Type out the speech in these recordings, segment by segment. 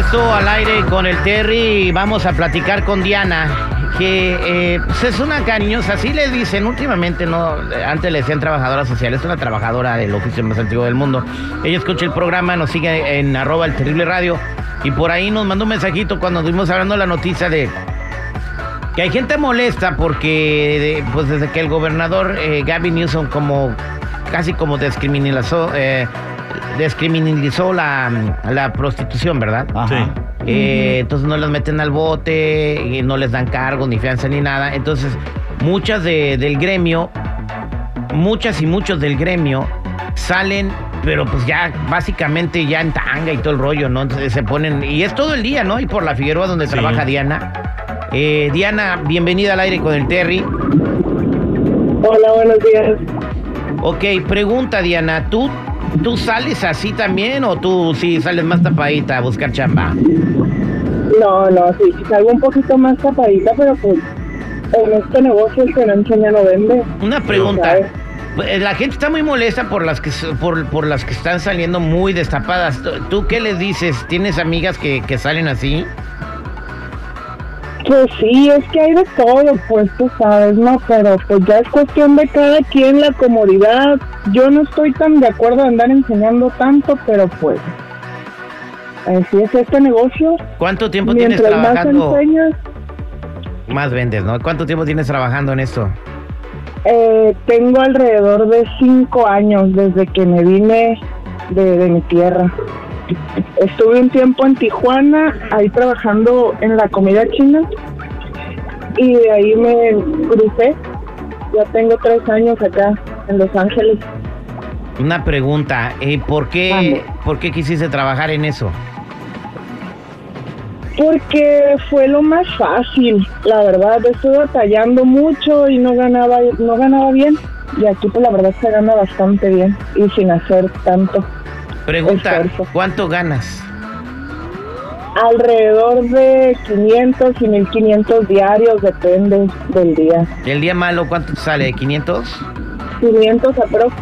regreso al aire con el Terry vamos a platicar con Diana, que eh, pues, es una cariñosa, así le dicen últimamente, no, antes le decían trabajadora social, es una trabajadora del oficio más antiguo del mundo. Ella escucha el programa, nos sigue en arroba el terrible radio y por ahí nos mandó un mensajito cuando estuvimos hablando la noticia de que hay gente molesta porque pues desde que el gobernador eh, Gavin Newsom como casi como descriminalizó eh, descriminalizó la, la prostitución, ¿verdad? Sí. Eh, entonces no las meten al bote, y no les dan cargos, ni fianza, ni nada. Entonces, muchas de- del gremio, muchas y muchos del gremio salen, pero pues ya básicamente ya en tanga y todo el rollo, ¿no? Entonces se ponen, y es todo el día, ¿no? Y por la Figueroa donde Sí. trabaja Diana. Eh, Diana, bienvenida al aire con el Terry. Hola, buenos días. Ok, pregunta Diana, ¿tú, ¿tú sales así también o tú sí sales más tapadita a buscar chamba? No, no, sí, salgo un poquito más tapadita, pero pues en este negocio el que no enseña no vende. Una pregunta. Pues, La gente está muy molesta por las que por, por las que están saliendo muy destapadas. ¿Tú- ¿Tú qué les dices? ¿Tienes amigas que, que salen así? Pues sí, es que hay de todo, pues tú sabes, ¿no? Pero pues ya es cuestión de cada quien la comodidad. Yo no estoy tan de acuerdo en andar enseñando tanto, pero pues así es este negocio. ¿Cuánto tiempo tienes Mientras más trabajando? enseñas, Más vendes, ¿no? ¿Cuánto tiempo tienes trabajando en esto? eh, tengo alrededor de cinco años desde que me vine de, de mi tierra. Estuve un tiempo en Tijuana, ahí trabajando en la comida china y de ahí me crucé. Ya tengo tres años acá en Los Ángeles. Una pregunta, eh, ¿por qué por qué quisiste trabajar en eso? Porque fue lo más fácil, la verdad. Estuve batallando mucho y no ganaba, no ganaba bien. Y aquí pues la verdad se gana bastante bien y sin hacer tanto. Pregunta, Esfuerzo. ¿cuánto ganas? Alrededor de 500 y 1500 diarios, depende del día. ¿El día malo cuánto te sale? ¿500? 500 aprox.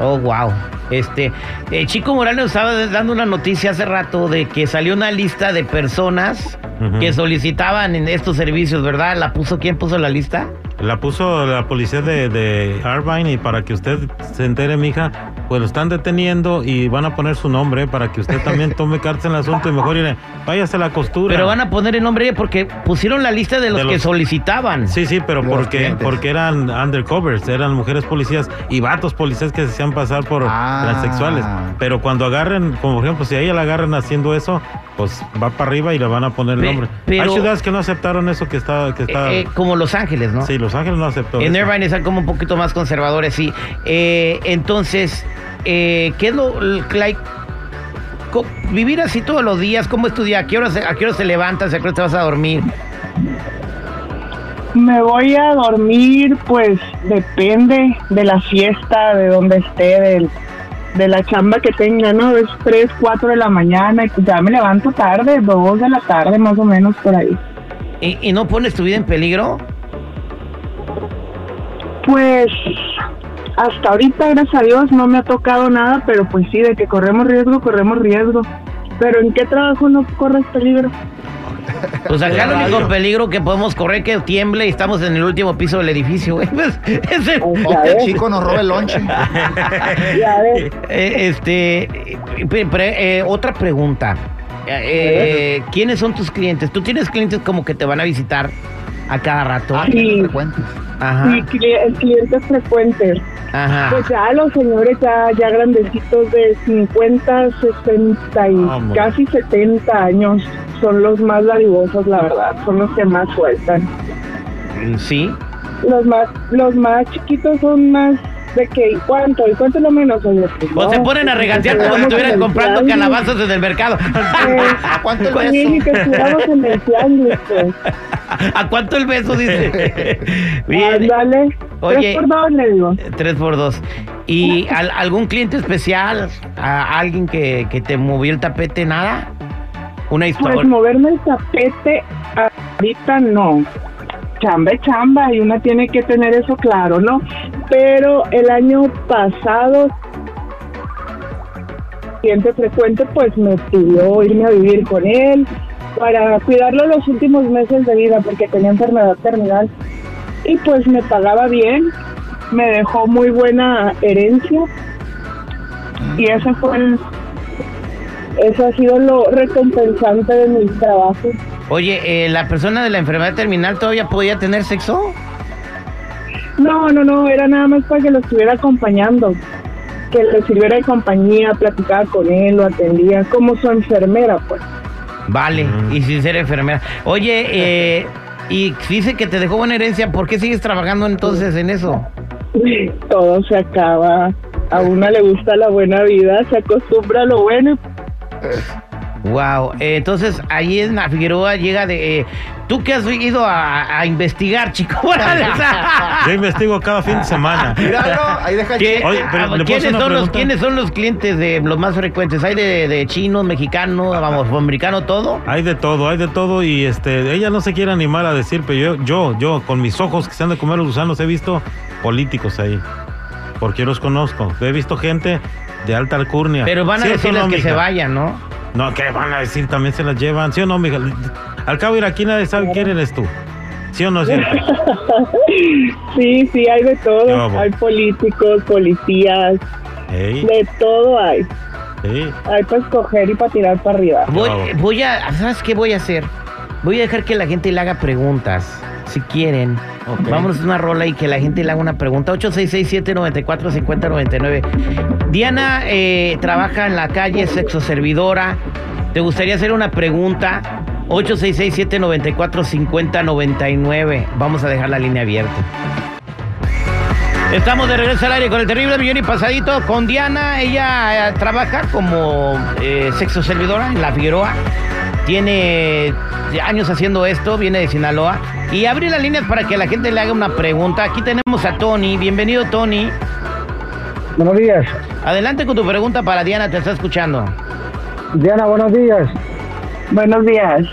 Oh, wow. Este, eh, Chico Morales nos estaba dando una noticia hace rato de que salió una lista de personas que solicitaban en estos servicios, ¿verdad? ¿La puso quién puso la lista? La puso la policía de, de Irvine y para que usted se entere, mija, pues lo están deteniendo y van a poner su nombre para que usted también tome cartas en el asunto y mejor irle, váyase a la costura. Pero van a poner el nombre porque pusieron la lista de los, De que solicitaban. Sí, sí, pero porque, clientes. porque eran undercovers, eran mujeres policías y vatos policías que se hacían pasar por Ah. transexuales. Pero cuando agarren, como por ejemplo, si a ella la agarran haciendo eso, pues va para arriba y le van a poner el Pe- nombre. pero- Hay ciudades que no aceptaron eso que está... Que está Eh, eh, como Los Ángeles, ¿no? Sí, Los Ángeles no aceptó En eso. Irvine están como un poquito más conservadores, sí. Eh, entonces, eh, ¿qué es lo like, co- vivir así todos los días? ¿Cómo estudiar? ¿A qué hora se, a qué hora se levantas? ¿A qué hora te vas a dormir? Me voy a dormir, pues depende de la fiesta, de donde esté, del, de la chamba que tenga, ¿no? Es 3, 4 de la mañana y ya me levanto tarde, 2 de la tarde más o menos por ahí. ¿Y, y no pones tu vida en peligro? Pues hasta ahorita, gracias a Dios, no me ha tocado nada, pero pues sí, de que corremos riesgo, corremos riesgo. Pero ¿en qué trabajo no corres peligro? Pues acá el único peligro que podemos correr que tiemble y estamos en el último piso del edificio, güey. Pues, ese- O O sea, que el chico nos robe el lonche. Eh, este, eh, pre- pre- eh, otra pregunta. Eh, ¿Quiénes son tus clientes? ¿Tú tienes clientes como que te van a visitar a cada rato? Ah, Sí. frecuentes. Ajá, Sí, cli- clientes frecuentes. ajá. Pues ya los señores ya, ya grandecitos de 50, 60 y casi 70 años son los más dadivosos, la verdad, son los que más sueltan. Sí. Los más los más chiquitos son más de que ¿y cuánto? ¿Y cuánto es lo menos? Oye, pues, O no, se ponen a pues, regatear como si estuvieran el comprando tianguis. calabazas en el mercado. Eh, ¿A cuánto el pues, beso? que en el tianguis, pues. ¿A cuánto el beso? Dice. Bien. Ándale. Oye. Tres por dos, le digo. Tres por dos. ¿Y al- algún cliente especial? ¿A alguien que, que te movió el tapete? ¿Nada? Una historia. Pues moverme el tapete ahorita no. Chamba chamba y una tiene que tener eso claro, ¿no? Pero el año pasado paciente frecuente, pues me pidió irme a vivir con él para cuidarlo los últimos meses de vida porque tenía enfermedad terminal. Y pues me pagaba bien, me dejó muy buena herencia y eso fue eso ha sido lo recompensante de mi trabajo. Oye, eh, ¿la persona de la enfermedad terminal todavía podía tener sexo? No, no, no, era nada más para que lo estuviera acompañando, que le sirviera de compañía, platicaba con él, lo atendía como su enfermera, pues. Vale, Mm. y sin ser enfermera. Oye, eh, y dice que te dejó buena herencia, ¿por qué sigues trabajando entonces en eso? Todo se acaba, a una le gusta la buena vida, se acostumbra a lo bueno y Wow, eh, entonces ahí en la Figueroa llega de... eh, ¿Tú qué has ido a, a investigar, chico? Yo investigo cada fin de semana. Míralo, ahí deja el ¿Qué- chico. Oye, pero, ¿le puedo ¿quiénes, una son los, pregunta? ¿Quiénes son los clientes de los más frecuentes? ¿Hay de, de chinos, mexicanos, vamos, americano, todo? Hay de todo, hay de todo y este, ella no se quiere animar a decir, pero yo, yo, yo, con mis ojos que se han de comer los gusanos, he visto políticos ahí, porque yo los conozco. He visto gente de alta alcurnia. Pero van a ¿Cierto o decirles no, que se vayan, ¿no? No, ¿qué van a decir? También se las llevan, ¿sí o no, mija? Al cabo, ir aquí nadie sabe quién eres tú. ¿Sí o no es cierto? sí, sí, hay de todo, hay políticos, policías, Ey, de todo hay, hay para escoger y para tirar para arriba. Voy, voy a, ¿sabes qué voy a hacer? Voy a dejar que la gente le haga preguntas, si quieren. Ok. Vámonos a una rola y que la gente le haga una pregunta. 866-794-5099. Diana eh, trabaja en la calle, es sexoservidora. ¿Te gustaría hacer una pregunta? 866-794-5099. Vamos a dejar la línea abierta. Estamos de regreso al aire con el terrible millón y pasadito con Diana. Ella eh, trabaja como eh, sexo servidora en la Figueroa. Tiene años haciendo esto, viene de Sinaloa. Y abrí las líneas para que la gente le haga una pregunta. Aquí tenemos a Tony. Bienvenido, Tony. Buenos días. Adelante con tu pregunta para Diana, te está escuchando. Diana, buenos días. Buenos días.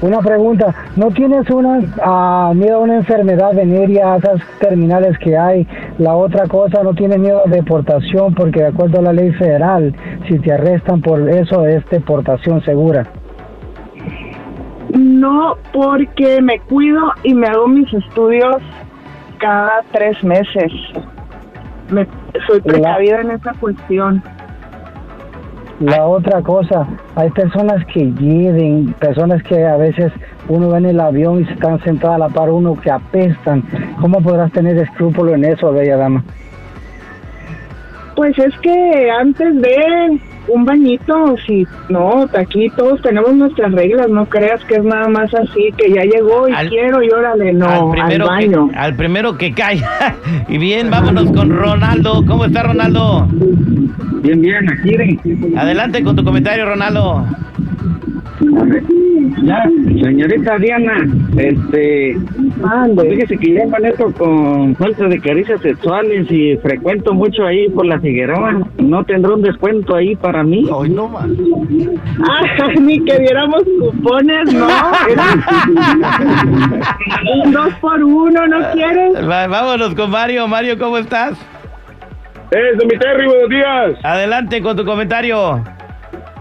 Una pregunta. ¿No tienes una ah, miedo a una enfermedad venérea, a esas terminales que hay? La otra cosa, ¿no tienes miedo a deportación? Porque de acuerdo a la ley federal, si te arrestan por eso, es deportación segura. No, porque me cuido y me hago mis estudios cada tres meses. Me, soy precavida en esa cuestión. La otra cosa, hay personas que lleven, personas que a veces uno va en el avión y se están sentadas a la par uno que apestan. ¿Cómo podrás tener escrúpulo en eso, bella dama? Pues es que antes de un bañito, si no, aquí todos tenemos nuestras reglas, no creas que es nada más así, que ya llegó y Al- quiero y órale, no, al, primero baño. Que, al primero que caiga. y bien, vámonos con Ronaldo. ¿Cómo está Ronaldo? Bien, bien, aquí. Adelante con tu comentario, Ronaldo. Ya, señorita Diana, este, Ande. fíjese que llevan esto con falta de caricias sexuales y frecuento mucho ahí por la Figueroa. ¿No tendrá un descuento ahí para mí? Hoy no más. Ah, ni que diéramos cupones, no. un dos por uno, ¿no quieres? Va- vámonos con Mario. Mario, ¿cómo estás? Es de mi Terry, buenos días. Adelante con tu comentario.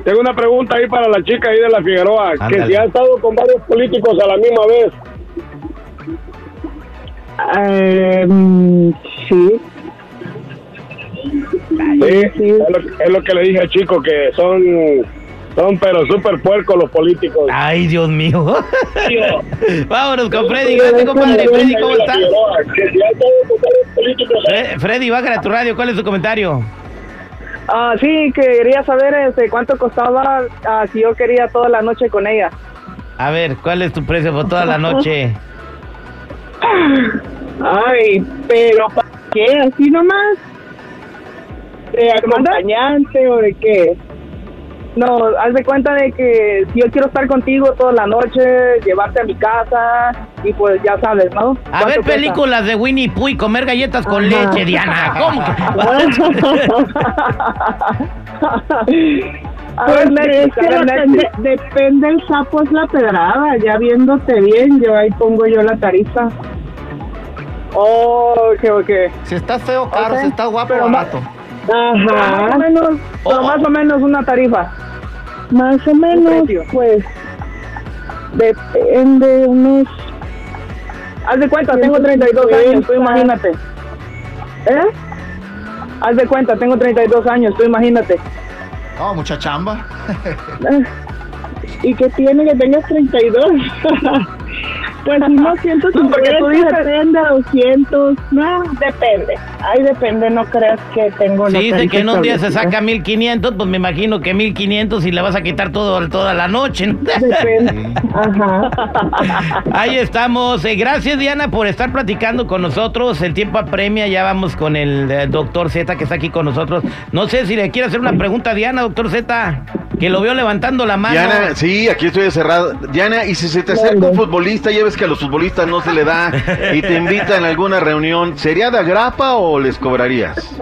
Tengo una pregunta ahí para la chica ahí de la Figueroa, Ándale. que si ha estado con varios políticos a la misma vez. Eh, mm, sí. Sí, es lo, es lo que le dije al chico, que son, son pero súper puercos los políticos. Ay, Dios mío. vámonos con Freddy. Gracias, compadre. Freddy, ¿cómo estás? Figueroa, que si ha estado con varios políticos Fre- Freddy, bájale a tu radio. ¿Cuál es tu comentario? Ah, sí, quería saber este, cuánto costaba ah, si yo quería toda la noche con ella. A ver, ¿cuál es tu precio por toda la noche? Ay, pero ¿para qué? ¿Así nomás? ¿De acompañante o de qué? No, haz de cuenta de que si yo quiero estar contigo toda la noche, llevarte a mi casa y pues ya sabes, ¿no? A ¿Cuánto ver cuesta? películas de Winnie Pooh y comer galletas con Ajá. leche, Diana. ¿Cómo A Pues ver, es Netflix, que a ver, depende, depende el sapo es la pedrada, ya viéndote bien, yo ahí pongo yo la tarifa. Oh, ok, ok. Si está feo, caro. Si está guapo, barato. Más o Ajá, menos, pero Oh. más o menos una tarifa. Más o menos, pues, depende unos... Haz de cuenta, tengo 32 años, tú imagínate. ¿Eh? Haz de cuenta, tengo 32 años, tú imagínate. No, mucha chamba. ¿Y qué tiene que tengas 32? pues unos 150, No, porque tú dices- depende, 200, no, depende. Ahí depende, no creas que tengo Si dice que en un día se saca 1500, pues me imagino que 1500 y le vas a quitar todo, toda la noche. ¿no? Depende, ajá. Ahí estamos. Eh, gracias, Diana, por estar platicando con nosotros. El tiempo apremia. Ya vamos con el eh, doctor Z que está aquí con nosotros. No sé si le quiere hacer una pregunta a Diana, doctor Z, que lo veo levantando la mano. Diana, sí, aquí estoy cerrado. Diana, y si se te acerca un futbolista, ya ves que a los futbolistas no se le da y te invitan a alguna reunión, ¿sería de agrapa o les cobrarías?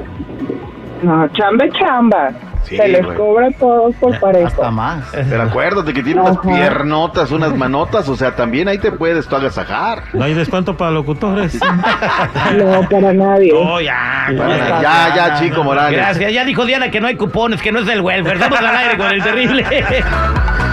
No, chamba chamba. Sí, se les güey. cobra a todos por parejo. Hasta más. Pero acuérdate que tiene unas piernotas, unas manotas, o sea, también ahí te puedes tú agasajar. No hay descuento para locutores. No, para nadie. Oh, ya. Para- ya, ya, chico Morales. Gracias. Ya dijo Diana que no hay cupones, que no es del welfare. Estamos al aire con el terrible.